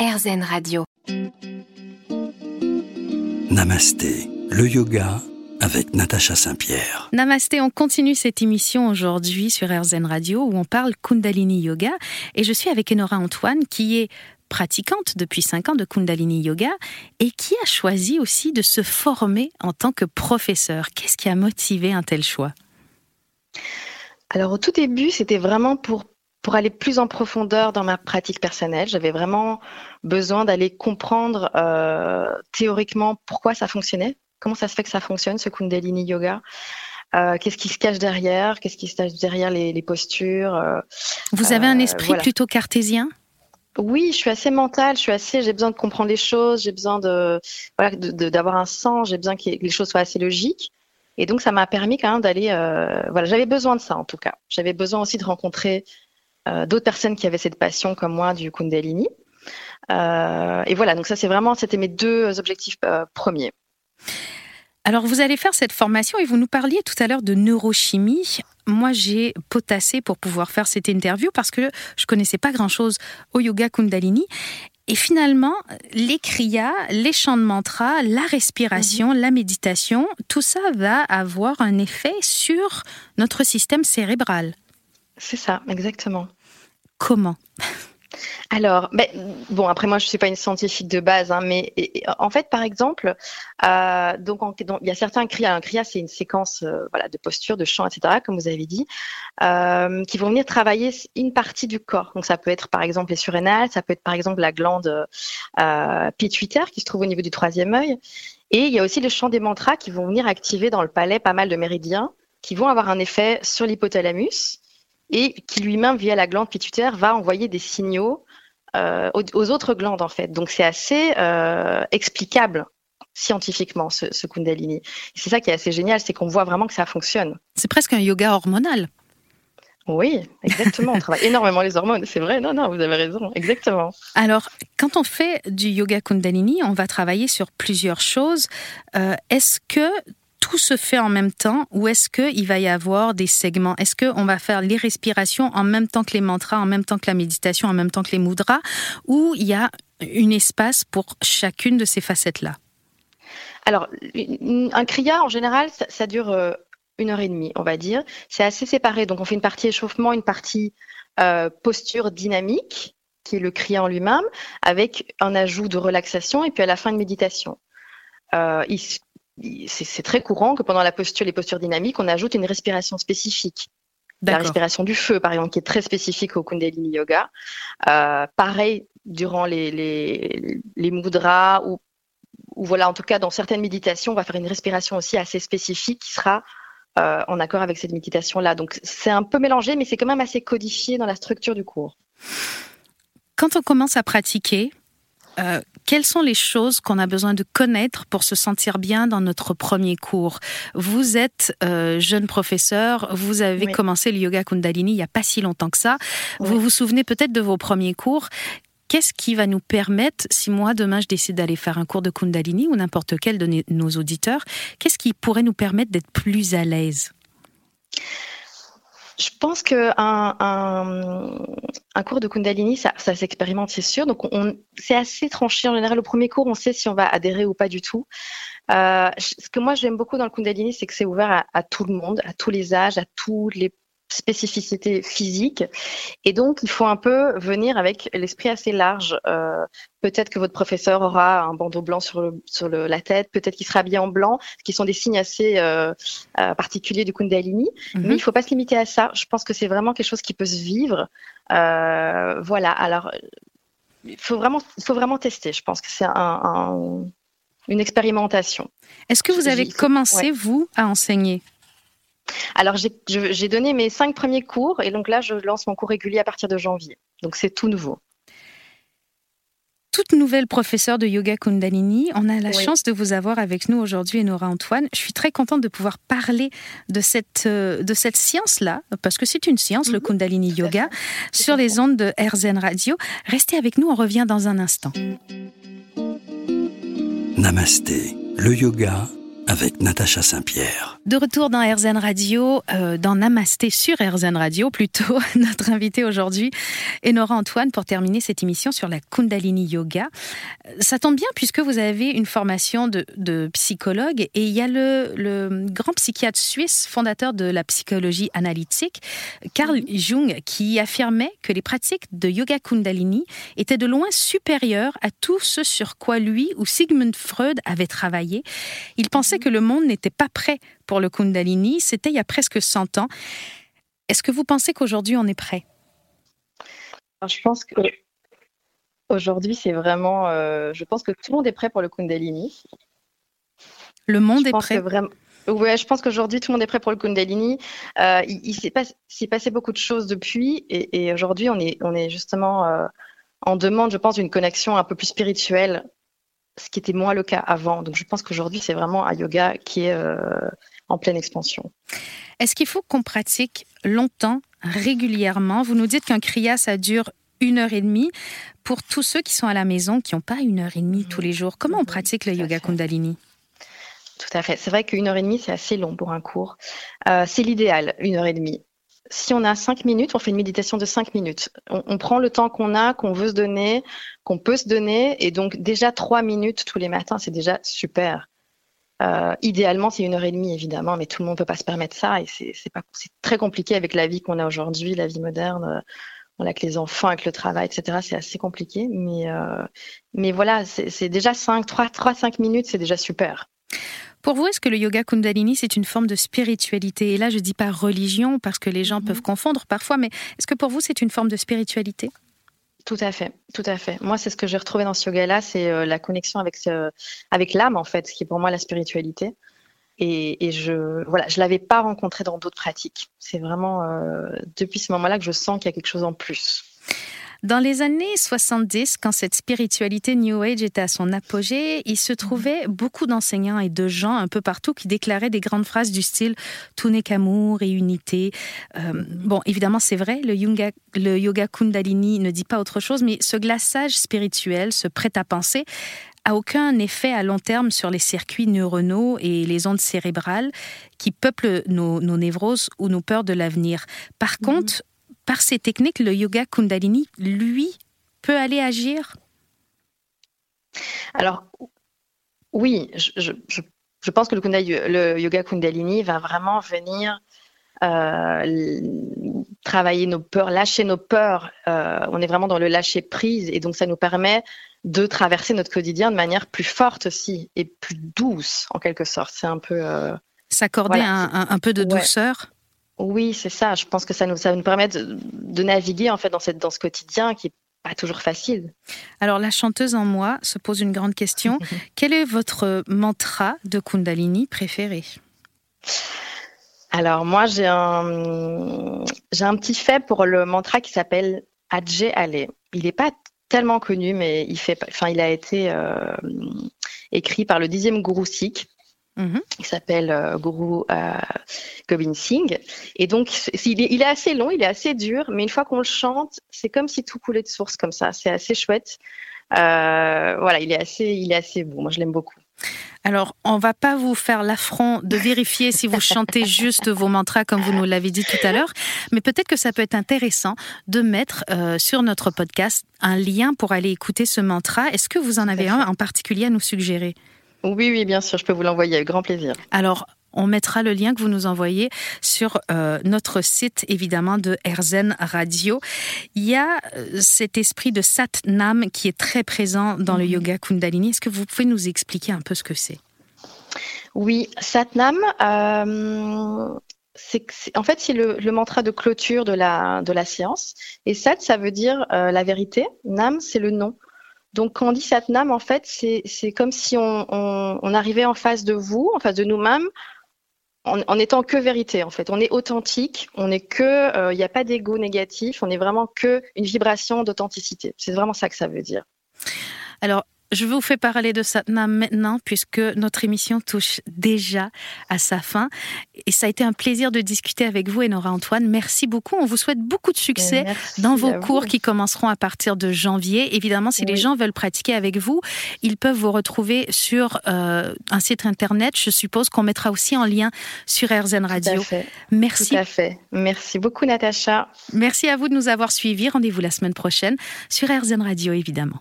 RZN Radio. Namasté, le yoga avec Natacha Saint-Pierre. Namasté, on continue cette émission aujourd'hui sur RZN Radio où on parle Kundalini Yoga et je suis avec Enora Antoine qui est pratiquante depuis 5 ans de Kundalini Yoga et qui a choisi aussi de se former en tant que professeur. Qu'est-ce qui a motivé un tel choix? Alors au tout début, c'était vraiment pour pour aller plus en profondeur dans ma pratique personnelle. J'avais vraiment besoin d'aller comprendre euh, théoriquement pourquoi ça fonctionnait, comment ça se fait que ça fonctionne, ce Kundalini Yoga? Euh, qu'est-ce qui se cache derrière? Qu'est-ce qui se cache derrière les, postures? Euh, Vous avez un esprit plutôt cartésien? Oui, je suis assez mentale, je suis assez, j'ai besoin de comprendre les choses, j'ai besoin de, voilà, d'avoir un sens, j'ai besoin que les choses soient assez logiques. Et donc, ça m'a permis quand même d'aller, voilà, j'avais besoin de ça en tout cas. J'avais besoin aussi de rencontrer euh, d'autres personnes qui avaient cette passion comme moi du Kundalini. Euh, et voilà, donc ça c'est vraiment, c'était mes deux objectifs euh, premiers. Alors vous allez faire cette formation et vous nous parliez tout à l'heure de neurochimie. Moi j'ai potassé pour pouvoir faire cette interview parce que je connaissais pas grand-chose au yoga Kundalini. Et finalement, les kriyas, les chants de mantra, la respiration, mhm. la méditation, tout ça va avoir un effet sur notre système cérébral. C'est ça, exactement. Comment? Alors, ben, bon, après moi, je suis pas une scientifique de base, hein, mais en fait, par exemple, euh, donc, il y a certains kriyas. Un kriya, c'est une séquence, euh, voilà, de posture, de chant, etc., comme vous avez dit, euh, qui vont venir travailler une partie du corps. Donc, ça peut être, par exemple, les surrénales, ça peut être, par exemple, la glande pituitaire qui se trouve au niveau du troisième œil. Et il y a aussi le chant des mantras qui vont venir activer dans le palais pas mal de méridiens qui vont avoir un effet sur l'hypothalamus et qui lui-même, via la glande pituitaire, va envoyer des signaux euh, aux, autres glandes en fait. Donc c'est assez euh, explicable scientifiquement ce, ce Kundalini. C'est ça qui est assez génial, c'est qu'on voit vraiment que ça fonctionne. C'est presque un yoga hormonal. Oui, exactement. On travaille énormément les hormones, c'est vrai. Non, non, vous avez raison, exactement. Alors, quand on fait du yoga Kundalini, on va travailler sur plusieurs choses. Euh, est-ce que tout se fait en même temps ou est-ce qu'il va y avoir des segments? Est-ce qu'on va faire les respirations en même temps que les mantras, en même temps que la méditation, en même temps que les mudras ou il y a un espace pour chacune de ces facettes-là? Alors, un kriya, en général, ça, dure euh, une heure et demie, on va dire. C'est assez séparé. Donc, on fait une partie échauffement, une partie euh, posture dynamique, qui est le kriya en lui-même, avec un ajout de relaxation et puis à la fin, une méditation. Euh, c'est très courant que pendant la posture, les postures dynamiques, on ajoute une respiration spécifique. La respiration du feu, par exemple, qui est très spécifique au Kundalini Yoga. Euh, pareil, durant les, les, les mudras ou, ou, voilà, en tout cas, dans certaines méditations, on va faire une respiration aussi assez spécifique qui sera euh, en accord avec cette méditation-là. Donc, c'est un peu mélangé, mais c'est quand même assez codifié dans la structure du cours. Quand on commence à pratiquer, euh, quelles sont les choses qu'on a besoin de connaître pour se sentir bien dans notre premier cours? Vous êtes euh, jeune professeur, vous avez commencé le yoga Kundalini il n'y a pas si longtemps que ça. Vous vous souvenez peut-être de vos premiers cours. Qu'est-ce qui va nous permettre, si moi demain je décide d'aller faire un cours de Kundalini ou n'importe quel de nos auditeurs, qu'est-ce qui pourrait nous permettre d'être plus à l'aise? Je pense qu'un un, un, cours de Kundalini, ça, ça s'expérimente, c'est sûr. Donc, on, c'est assez tranché. En général, au premier cours, on sait si on va adhérer ou pas du tout. Euh, ce que moi, j'aime beaucoup dans le Kundalini, c'est que c'est ouvert à, à, tout le monde, à tous les âges, à tous les spécificité physique. Et donc, il faut un peu venir avec l'esprit assez large. Euh, peut-être que votre professeur aura un bandeau blanc sur, le, sur le, la tête, peut-être qu'il sera habillé en blanc, ce qui sont des signes assez euh, euh particuliers du Kundalini. Mhm. Mais il faut pas se limiter à ça. Je pense que c'est vraiment quelque chose qui peut se vivre. Voilà. Alors, il faut vraiment, faut vraiment tester. Je pense que c'est un, un, une expérimentation. Est-ce que vous avez commencé, vous, à enseigner? Alors, j'ai donné mes cinq premiers cours et donc là, je lance mon cours régulier à partir de janvier. Donc, c'est tout nouveau. Toute nouvelle professeure de yoga Kundalini, on a la chance de vous avoir avec nous aujourd'hui, Nora Antoine. Je suis très contente de pouvoir parler de cette, euh, de cette science-là, parce que c'est une science, le mhm. Kundalini Yoga, sur les ondes de RZN Radio. Restez avec nous, on revient dans un instant. Namasté, le yoga avec Natacha Saint-Pierre. De retour dans RZN Radio, euh, dans Namasté sur RZN Radio plutôt, notre invité aujourd'hui est Nora Antoine pour terminer cette émission sur la Kundalini Yoga. Ça tombe bien puisque vous avez une formation de, psychologue et il y a le, le, grand psychiatre suisse, fondateur de la psychologie analytique, Carl Jung, qui affirmait que les pratiques de yoga Kundalini étaient de loin supérieures à tout ce sur quoi lui ou Sigmund Freud avaient travaillé. Il pensait que le monde n'était pas prêt pour le Kundalini. C'était il y a presque 100 ans. Est-ce que vous pensez qu'aujourd'hui on est prêt? Je pense que aujourd'hui c'est vraiment. Euh, je pense que tout le monde est prêt pour le Kundalini. Le monde est prêt. Vraiment... Ouais, je pense qu'aujourd'hui tout le monde est prêt pour le Kundalini. Euh, il, s'est passé beaucoup de choses depuis et, aujourd'hui on est, on est justement euh, en demande, je pense, d'une connexion un peu plus spirituelle ce qui était moins le cas avant. Donc je pense qu'aujourd'hui, c'est vraiment un yoga qui est en pleine expansion. Est-ce qu'il faut qu'on pratique longtemps, régulièrement? Vous nous dites qu'un kriya, ça dure une heure et demie. Pour tous ceux qui sont à la maison, qui n'ont pas une heure et demie tous les jours, comment on pratique le yoga Kundalini? Tout à fait. C'est vrai qu'une heure et demie, c'est assez long pour un cours. Euh, c'est l'idéal, une heure et demie. Si on a cinq minutes, on fait une méditation de cinq minutes. On, prend le temps qu'on a, qu'on veut se donner, qu'on peut se donner. Et donc, déjà trois minutes tous les matins, c'est déjà super. Euh, idéalement, c'est une heure et demie, évidemment, mais tout le monde ne peut pas se permettre ça et c'est très compliqué avec la vie qu'on a aujourd'hui, la vie moderne, euh, avec les enfants, avec le travail, etc. C'est assez compliqué, mais, euh, mais voilà, c'est déjà 5, 3, 3, 5 minutes, c'est déjà super. Pour vous, est-ce que le yoga Kundalini, c'est une forme de spiritualité? Et là, je ne dis pas religion, parce que les gens mm-hmm. peuvent confondre parfois, mais est-ce que pour vous, c'est une forme de spiritualité? Tout à fait, tout à fait. Moi, c'est ce que j'ai retrouvé dans ce yoga-là, c'est euh, la connexion avec, avec l'âme, en fait, ce qui est pour moi la spiritualité. Et, et je voilà, je l'avais pas rencontré dans d'autres pratiques. C'est vraiment euh, depuis ce moment-là que je sens qu'il y a quelque chose en plus. Dans les années 70, quand cette spiritualité New Age était à son apogée, il se trouvait beaucoup d'enseignants et de gens un peu partout qui déclaraient des grandes phrases du style tout n'est qu'amour et unité. Euh, bon, évidemment, c'est vrai, le yoga, le yoga Kundalini ne dit pas autre chose, mais ce glaçage spirituel, ce prêt-à-penser, a aucun effet à long terme sur les circuits neuronaux et les ondes cérébrales qui peuplent nos, névroses ou nos peurs de l'avenir. Par mhm. contre, par ces techniques, le yoga Kundalini, lui, peut aller agir? Alors, oui, je, pense que le, yoga Kundalini va vraiment venir euh, travailler nos peurs, lâcher nos peurs. Euh, on est vraiment dans le lâcher prise et donc ça nous permet de traverser notre quotidien de manière plus forte aussi et plus douce en quelque sorte. C'est un peu euh, s'accorder un, peu de douceur? Oui, c'est ça. Je pense que ça nous, ça nous permet de, naviguer en fait dans, cette, dans ce quotidien qui est pas toujours facile. Alors la chanteuse en moi se pose une grande question. Quel est votre mantra de Kundalini préféré? Alors moi j'ai un, j'ai un petit fait pour le mantra qui s'appelle Adje Ale. Il n'est pas tellement connu, mais il, fait, enfin, il a été euh, écrit par le dixième gourou Sikh Mhm. Il s'appelle euh, Guru euh, Gobind Singh. Et donc, il est, assez long, il est assez dur, mais une fois qu'on le chante, c'est comme si tout coulait de source comme ça. C'est assez chouette. Euh, voilà, il est assez, il est assez beau. Moi, je l'aime beaucoup. Alors, on va pas vous faire l'affront de vérifier si vous chantez juste vos mantras comme vous nous l'avez dit tout à l'heure, mais peut-être que ça peut être intéressant de mettre sur notre podcast un lien pour aller écouter ce mantra. Est-ce que vous en avez un en particulier à nous suggérer? Oui, oui, bien sûr, je peux vous l'envoyer avec grand plaisir. Alors, on mettra le lien que vous nous envoyez sur euh, notre site, évidemment, de Erzen Radio. Il y a euh, cet esprit de Sat Nam qui est très présent dans le mhm. yoga Kundalini. Est-ce que vous pouvez nous expliquer un peu ce que c'est? Oui, Sat Nam, euh, c'est, en fait, c'est le, mantra de clôture de la, de la séance. Et Sat, ça veut dire la vérité. Nam, c'est le nom. Donc, quand on dit Satnam, en fait, c'est comme si on, arrivait en face de vous, en face de nous-mêmes, en, étant que vérité, en fait. On est authentique, on n'est que, il euh, n'y a pas d'ego négatif, on est vraiment que une vibration d'authenticité. C'est vraiment ça que ça veut dire. Alors, je vous fais parler de Satnam maintenant puisque notre émission touche déjà à sa fin. Et ça a été un plaisir de discuter avec vous, Enora Antoine. Merci beaucoup. On vous souhaite beaucoup de succès dans vos cours qui commenceront à partir de janvier. Évidemment, si les gens veulent pratiquer avec vous, ils peuvent vous retrouver sur euh, un site internet. Je suppose qu'on mettra aussi en lien sur RZN Radio. Merci. Tout à fait. Merci beaucoup, Natacha. Merci à vous de nous avoir suivis. Rendez-vous la semaine prochaine sur RZN Radio, évidemment.